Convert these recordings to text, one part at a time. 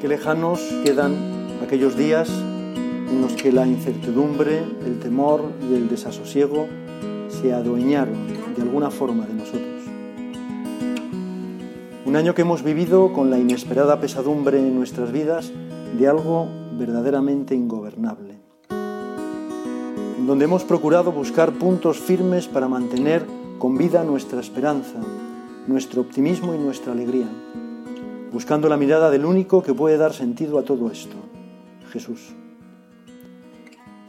Qué lejanos quedan aquellos días en los que la incertidumbre, el temor y el desasosiego se adueñaron de alguna forma de nosotros. Un año que hemos vivido con la inesperada pesadumbre en nuestras vidas de algo verdaderamente ingobernable, en donde hemos procurado buscar puntos firmes para mantener con vida nuestra esperanza, nuestro optimismo y nuestra alegría buscando la mirada del único que puede dar sentido a todo esto, Jesús.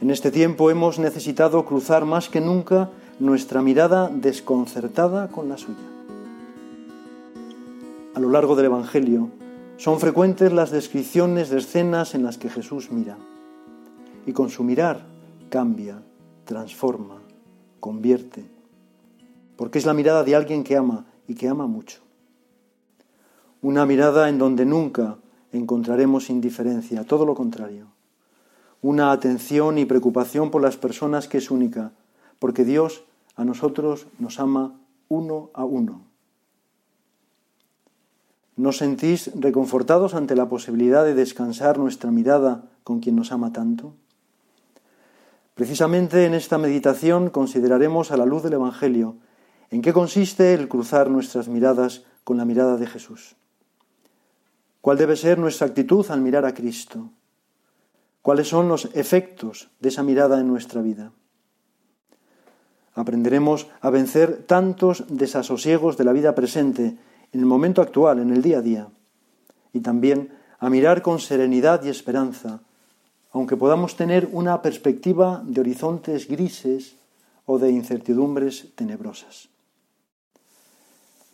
En este tiempo hemos necesitado cruzar más que nunca nuestra mirada desconcertada con la suya. A lo largo del Evangelio son frecuentes las descripciones de escenas en las que Jesús mira y con su mirar cambia, transforma, convierte, porque es la mirada de alguien que ama y que ama mucho una mirada en donde nunca encontraremos indiferencia, todo lo contrario, una atención y preocupación por las personas que es única, porque Dios a nosotros nos ama uno a uno. ¿Nos sentís reconfortados ante la posibilidad de descansar nuestra mirada con quien nos ama tanto? Precisamente en esta meditación consideraremos a la luz del Evangelio en qué consiste el cruzar nuestras miradas con la mirada de Jesús. ¿Cuál debe ser nuestra actitud al mirar a Cristo? ¿Cuáles son los efectos de esa mirada en nuestra vida? Aprenderemos a vencer tantos desasosiegos de la vida presente, en el momento actual, en el día a día, y también a mirar con serenidad y esperanza, aunque podamos tener una perspectiva de horizontes grises o de incertidumbres tenebrosas.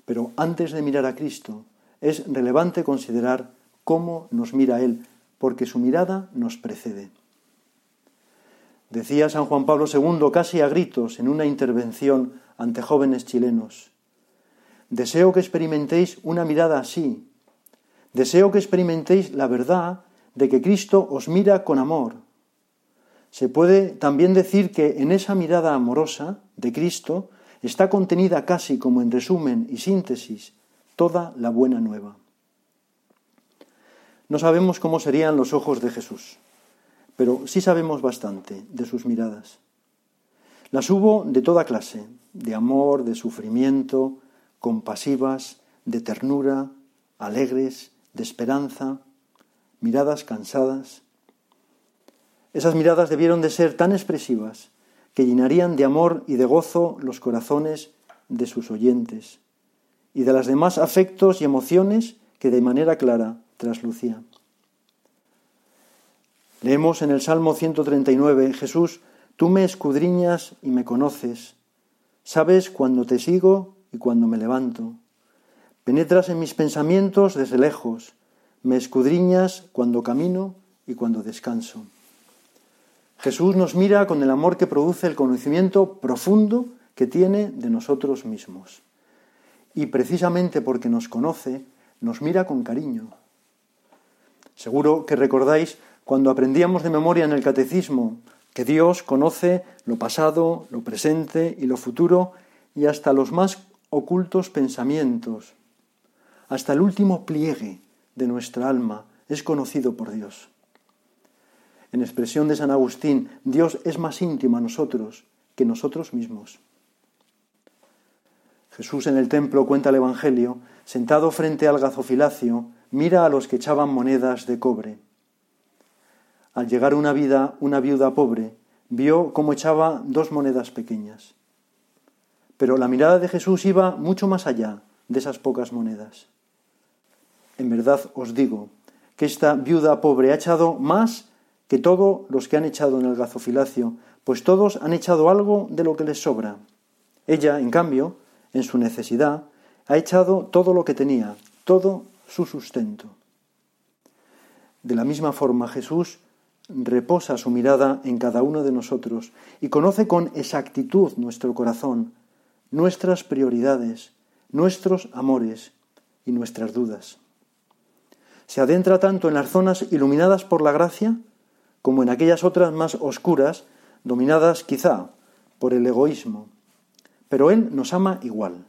Pero antes de mirar a Cristo, es relevante considerar cómo nos mira Él, porque su mirada nos precede. Decía San Juan Pablo II casi a gritos en una intervención ante jóvenes chilenos, deseo que experimentéis una mirada así, deseo que experimentéis la verdad de que Cristo os mira con amor. Se puede también decir que en esa mirada amorosa de Cristo está contenida casi como en resumen y síntesis toda la buena nueva. No sabemos cómo serían los ojos de Jesús, pero sí sabemos bastante de sus miradas. Las hubo de toda clase, de amor, de sufrimiento, compasivas, de ternura, alegres, de esperanza, miradas cansadas. Esas miradas debieron de ser tan expresivas que llenarían de amor y de gozo los corazones de sus oyentes y de las demás afectos y emociones que de manera clara traslucía. Leemos en el Salmo 139, Jesús, tú me escudriñas y me conoces, sabes cuando te sigo y cuando me levanto, penetras en mis pensamientos desde lejos, me escudriñas cuando camino y cuando descanso. Jesús nos mira con el amor que produce el conocimiento profundo que tiene de nosotros mismos y precisamente porque nos conoce, nos mira con cariño. Seguro que recordáis cuando aprendíamos de memoria en el catecismo que Dios conoce lo pasado, lo presente y lo futuro y hasta los más ocultos pensamientos. Hasta el último pliegue de nuestra alma es conocido por Dios. En expresión de San Agustín, Dios es más íntimo a nosotros que nosotros mismos. Jesús en el templo, cuenta el Evangelio, sentado frente al gazofilacio, mira a los que echaban monedas de cobre. Al llegar una vida, una viuda pobre, vio cómo echaba dos monedas pequeñas. Pero la mirada de Jesús iba mucho más allá de esas pocas monedas. En verdad os digo que esta viuda pobre ha echado más que todos los que han echado en el gazofilacio, pues todos han echado algo de lo que les sobra. Ella, en cambio, en su necesidad, ha echado todo lo que tenía, todo su sustento. De la misma forma, Jesús reposa su mirada en cada uno de nosotros y conoce con exactitud nuestro corazón, nuestras prioridades, nuestros amores y nuestras dudas. Se adentra tanto en las zonas iluminadas por la gracia como en aquellas otras más oscuras, dominadas quizá por el egoísmo, pero Él nos ama igual.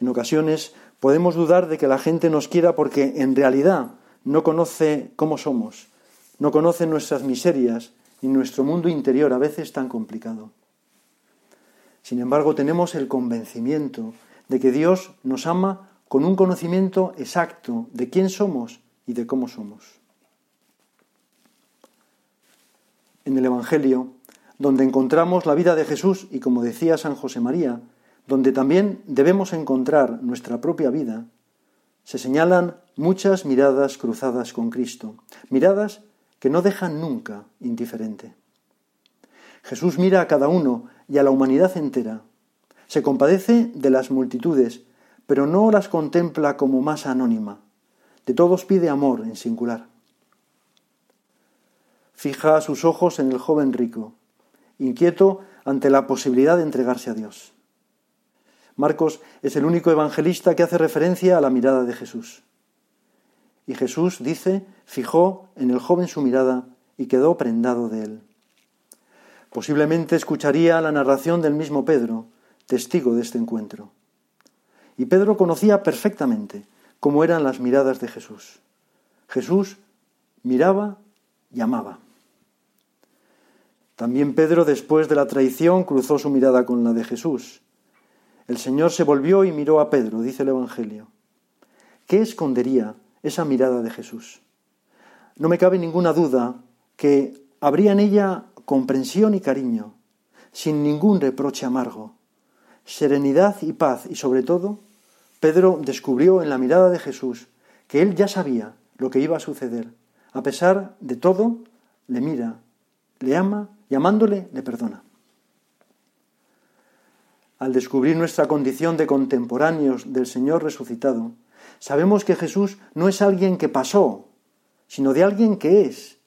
En ocasiones podemos dudar de que la gente nos quiera porque en realidad no conoce cómo somos, no conoce nuestras miserias ni nuestro mundo interior a veces tan complicado. Sin embargo, tenemos el convencimiento de que Dios nos ama con un conocimiento exacto de quién somos y de cómo somos. En el Evangelio, donde encontramos la vida de Jesús y como decía San José María, donde también debemos encontrar nuestra propia vida, se señalan muchas miradas cruzadas con Cristo, miradas que no dejan nunca indiferente. Jesús mira a cada uno y a la humanidad entera. Se compadece de las multitudes, pero no las contempla como masa anónima. De todos pide amor en singular. Fija sus ojos en el joven rico, inquieto ante la posibilidad de entregarse a Dios. Marcos es el único evangelista que hace referencia a la mirada de Jesús. Y Jesús, dice, fijó en el joven su mirada y quedó prendado de él. Posiblemente escucharía la narración del mismo Pedro, testigo de este encuentro. Y Pedro conocía perfectamente cómo eran las miradas de Jesús. Jesús miraba y amaba. También Pedro, después de la traición, cruzó su mirada con la de Jesús. El Señor se volvió y miró a Pedro, dice el Evangelio. ¿Qué escondería esa mirada de Jesús? No me cabe ninguna duda que habría en ella comprensión y cariño, sin ningún reproche amargo, serenidad y paz, y sobre todo, Pedro descubrió en la mirada de Jesús que él ya sabía lo que iba a suceder. A pesar de todo, le mira, le ama y amándole le perdona. Al descubrir nuestra condición de contemporáneos del Señor resucitado, sabemos que Jesús no es alguien que pasó, sino de alguien que es,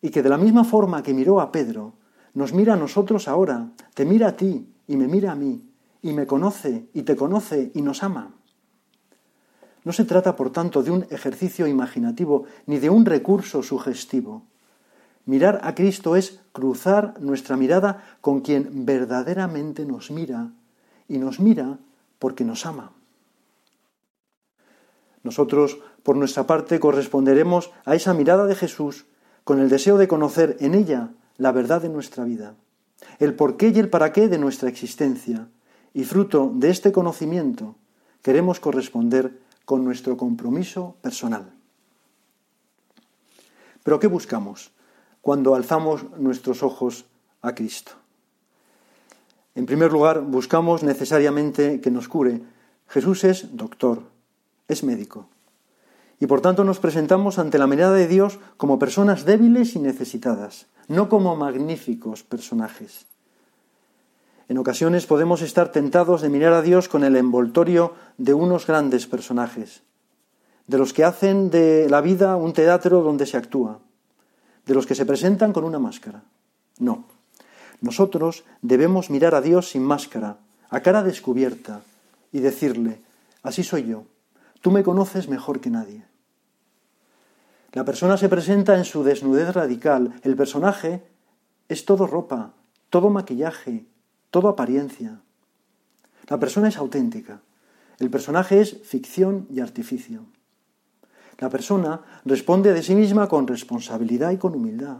y que de la misma forma que miró a Pedro, nos mira a nosotros ahora, te mira a ti y me mira a mí, y me conoce y te conoce y nos ama. No se trata, por tanto, de un ejercicio imaginativo ni de un recurso sugestivo. Mirar a Cristo es cruzar nuestra mirada con quien verdaderamente nos mira y nos mira porque nos ama. Nosotros, por nuestra parte, corresponderemos a esa mirada de Jesús con el deseo de conocer en ella la verdad de nuestra vida, el porqué y el para qué de nuestra existencia, y fruto de este conocimiento queremos corresponder con nuestro compromiso personal. Pero ¿qué buscamos cuando alzamos nuestros ojos a Cristo? En primer lugar, buscamos necesariamente que nos cure. Jesús es doctor, es médico y por tanto nos presentamos ante la mirada de Dios como personas débiles y necesitadas, no como magníficos personajes. En ocasiones podemos estar tentados de mirar a Dios con el envoltorio de unos grandes personajes, de los que hacen de la vida un teatro donde se actúa, de los que se presentan con una máscara. No, nosotros debemos mirar a Dios sin máscara, a cara descubierta, y decirle, así soy yo, tú me conoces mejor que nadie. La persona se presenta en su desnudez radical. El personaje es todo ropa, todo maquillaje, todo apariencia. La persona es auténtica. El personaje es ficción y artificio. La persona responde de sí misma con responsabilidad y con humildad.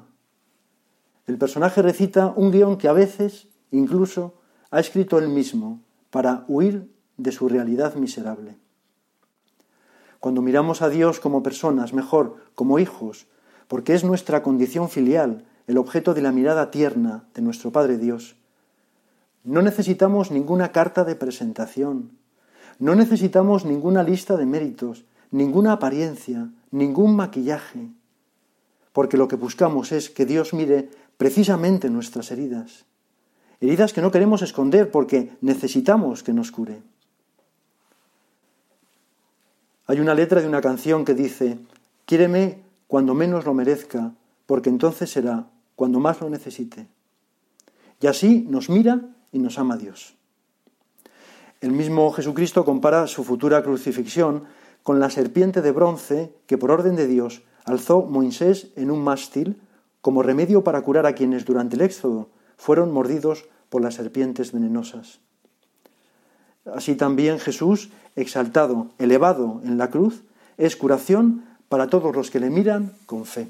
El personaje recita un guion que a veces, incluso, ha escrito él mismo para huir de su realidad miserable. Cuando miramos a Dios como personas, mejor, como hijos, porque es nuestra condición filial, el objeto de la mirada tierna de nuestro Padre Dios, no necesitamos ninguna carta de presentación, no necesitamos ninguna lista de méritos, ninguna apariencia, ningún maquillaje, porque lo que buscamos es que Dios mire precisamente nuestras heridas, heridas que no queremos esconder porque necesitamos que nos cure. Hay una letra de una canción que dice, quiéreme cuando menos lo merezca, porque entonces será cuando más lo necesite. Y así nos mira y nos ama Dios. El mismo Jesucristo compara su futura crucifixión con la serpiente de bronce que por orden de Dios alzó Moisés en un mástil como remedio para curar a quienes durante el éxodo fueron mordidos por las serpientes venenosas. Así también Jesús, exaltado, elevado en la cruz, es curación para todos los que le miran con fe.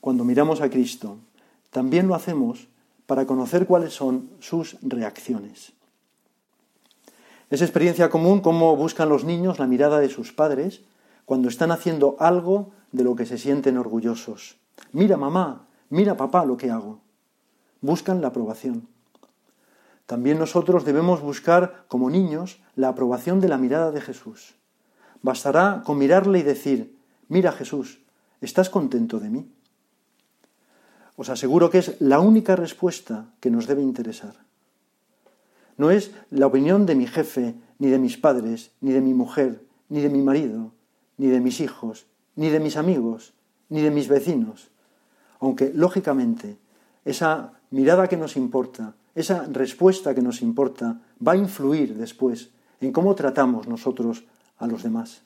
Cuando miramos a Cristo, también lo hacemos para conocer cuáles son sus reacciones. Es experiencia común cómo buscan los niños la mirada de sus padres cuando están haciendo algo de lo que se sienten orgullosos. Mira mamá, mira papá lo que hago. Buscan la aprobación. También nosotros debemos buscar, como niños, la aprobación de la mirada de Jesús. Bastará con mirarle y decir, mira Jesús, ¿estás contento de mí? Os aseguro que es la única respuesta que nos debe interesar. No es la opinión de mi jefe, ni de mis padres, ni de mi mujer, ni de mi marido, ni de mis hijos, ni de mis amigos, ni de mis vecinos. Aunque, lógicamente, esa mirada que nos importa, esa respuesta que nos importa, va a influir después en cómo tratamos nosotros a los demás.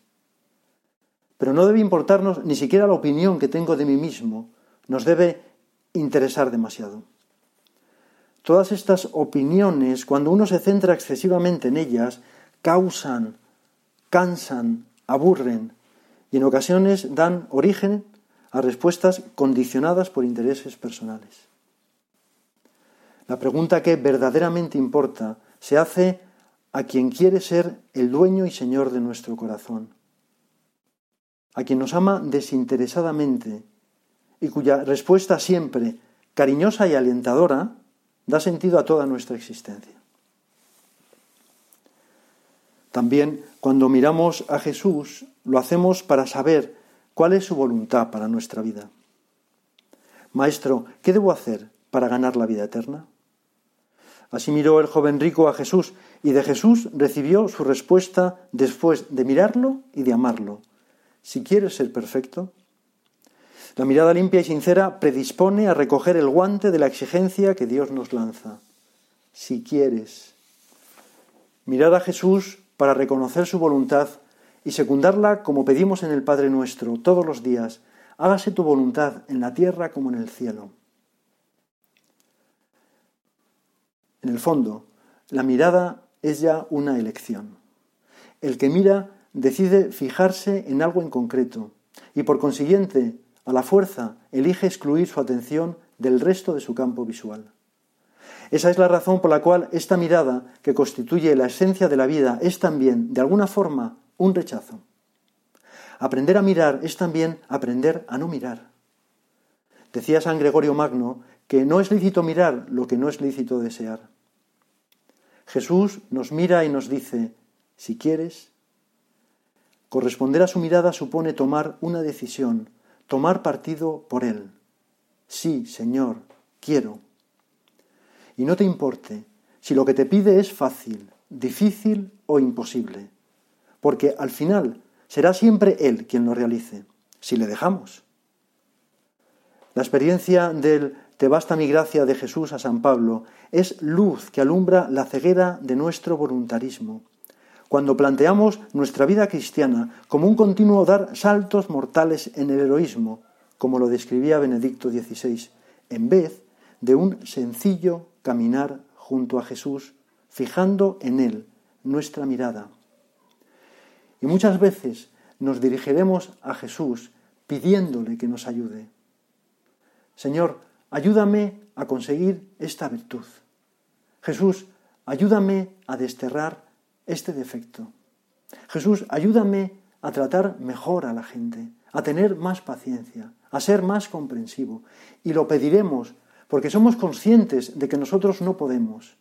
Pero no debe importarnos ni siquiera la opinión que tengo de mí mismo, nos debe interesar demasiado. Todas estas opiniones, cuando uno se centra excesivamente en ellas, causan, cansan, aburren y en ocasiones dan origen a respuestas condicionadas por intereses personales. La pregunta que verdaderamente importa se hace a quien quiere ser el dueño y señor de nuestro corazón, a quien nos ama desinteresadamente y cuya respuesta siempre cariñosa y alentadora da sentido a toda nuestra existencia. También cuando miramos a Jesús lo hacemos para saber cuál es su voluntad para nuestra vida. Maestro, ¿qué debo hacer para ganar la vida eterna? Así miró el joven rico a Jesús y de Jesús recibió su respuesta después de mirarlo y de amarlo. Si quieres ser perfecto, la mirada limpia y sincera predispone a recoger el guante de la exigencia que Dios nos lanza. Si quieres. Mirar a Jesús para reconocer su voluntad y secundarla como pedimos en el Padre nuestro todos los días. Hágase tu voluntad en la tierra como en el cielo. En el fondo, la mirada es ya una elección. El que mira decide fijarse en algo en concreto y por consiguiente a la fuerza elige excluir su atención del resto de su campo visual. Esa es la razón por la cual esta mirada, que constituye la esencia de la vida, es también, de alguna forma, un rechazo. Aprender a mirar es también aprender a no mirar. Decía San Gregorio Magno que no es lícito mirar lo que no es lícito desear. Jesús nos mira y nos dice, si quieres, corresponder a su mirada supone tomar una decisión, tomar partido por Él. Sí, Señor, quiero. Y no te importe si lo que te pide es fácil, difícil o imposible, porque al final será siempre Él quien lo realice, si le dejamos. La experiencia del Te basta mi gracia de Jesús a San Pablo es luz que alumbra la ceguera de nuestro voluntarismo cuando planteamos nuestra vida cristiana como un continuo dar saltos mortales en el heroísmo, como lo describía Benedicto XVI, en vez de un sencillo caminar junto a Jesús, fijando en Él nuestra mirada. Y muchas veces nos dirigiremos a Jesús pidiéndole que nos ayude. Señor, ayúdame a conseguir esta virtud. Jesús, ayúdame a desterrar este defecto. Jesús, ayúdame a tratar mejor a la gente, a tener más paciencia, a ser más comprensivo. Y lo pediremos porque somos conscientes de que nosotros no podemos.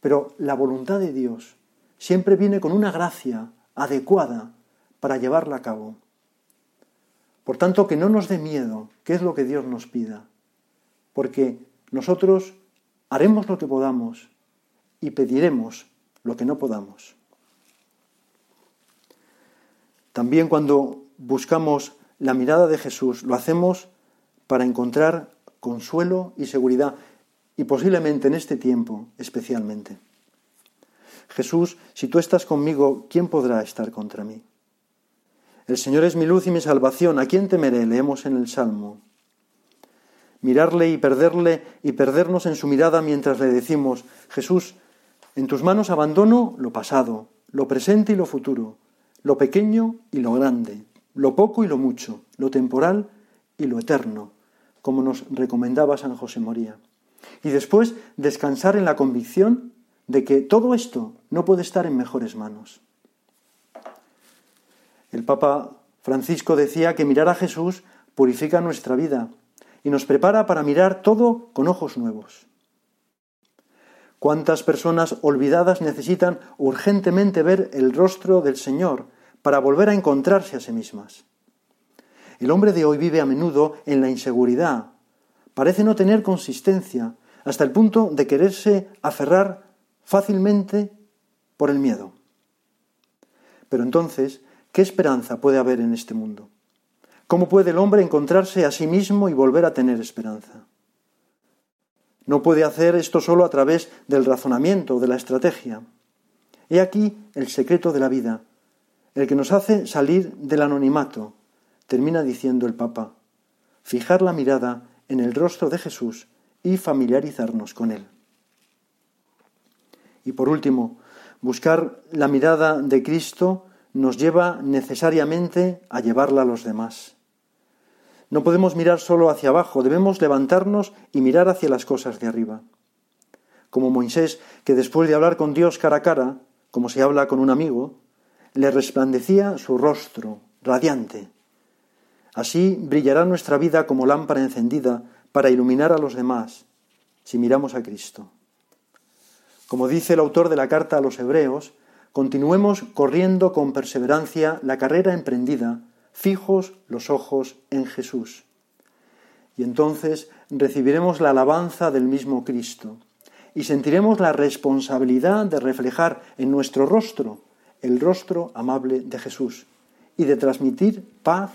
Pero la voluntad de Dios siempre viene con una gracia adecuada para llevarla a cabo. Por tanto, que no nos dé miedo, qué es lo que Dios nos pida, porque nosotros haremos lo que podamos y pediremos lo que no podamos. También cuando buscamos la mirada de Jesús, lo hacemos para encontrar consuelo y seguridad, y posiblemente en este tiempo especialmente. Jesús, si tú estás conmigo, ¿quién podrá estar contra mí? El Señor es mi luz y mi salvación, ¿a quién temeré? Leemos en el Salmo. Mirarle y perderle y perdernos en su mirada mientras le decimos, Jesús, en tus manos abandono lo pasado, lo presente y lo futuro, lo pequeño y lo grande, lo poco y lo mucho, lo temporal y lo eterno, como nos recomendaba San José Moría. Y después descansar en la convicción de que todo esto no puede estar en mejores manos. El Papa Francisco decía que mirar a Jesús purifica nuestra vida y nos prepara para mirar todo con ojos nuevos. ¿Cuántas personas olvidadas necesitan urgentemente ver el rostro del Señor para volver a encontrarse a sí mismas? El hombre de hoy vive a menudo en la inseguridad, parece no tener consistencia, hasta el punto de quererse aferrar fácilmente por el miedo. Pero entonces, ¿qué esperanza puede haber en este mundo? ¿Cómo puede el hombre encontrarse a sí mismo y volver a tener esperanza? No puede hacer esto solo a través del razonamiento de la estrategia. He aquí el secreto de la vida, el que nos hace salir del anonimato, termina diciendo el Papa, fijar la mirada en el rostro de Jesús y familiarizarnos con Él. Y por último, buscar la mirada de Cristo nos lleva necesariamente a llevarla a los demás. No podemos mirar solo hacia abajo, debemos levantarnos y mirar hacia las cosas de arriba. Como Moisés, que después de hablar con Dios cara a cara, como se habla con un amigo, le resplandecía su rostro radiante. Así brillará nuestra vida como lámpara encendida para iluminar a los demás, si miramos a Cristo. Como dice el autor de la carta a los Hebreos, continuemos corriendo con perseverancia la carrera emprendida fijos los ojos en Jesús. Y entonces recibiremos la alabanza del mismo Cristo y sentiremos la responsabilidad de reflejar en nuestro rostro el rostro amable de Jesús y de transmitir paz,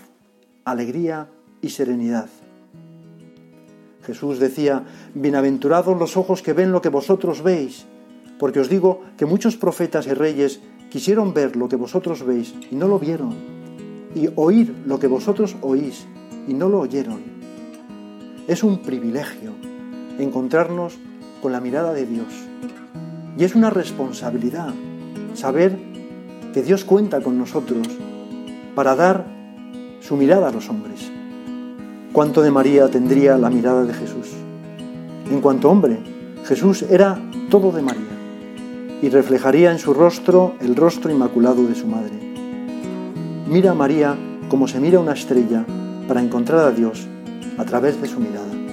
alegría y serenidad. Jesús decía, Bienaventurados los ojos que ven lo que vosotros veis, porque os digo que muchos profetas y reyes quisieron ver lo que vosotros veis y no lo vieron y oír lo que vosotros oís y no lo oyeron. Es un privilegio encontrarnos con la mirada de Dios. Y es una responsabilidad saber que Dios cuenta con nosotros para dar su mirada a los hombres. ¿Cuánto de María tendría la mirada de Jesús? En cuanto hombre, Jesús era todo de María y reflejaría en su rostro el rostro inmaculado de su madre. Mira a María como se mira una estrella para encontrar a Dios a través de su mirada.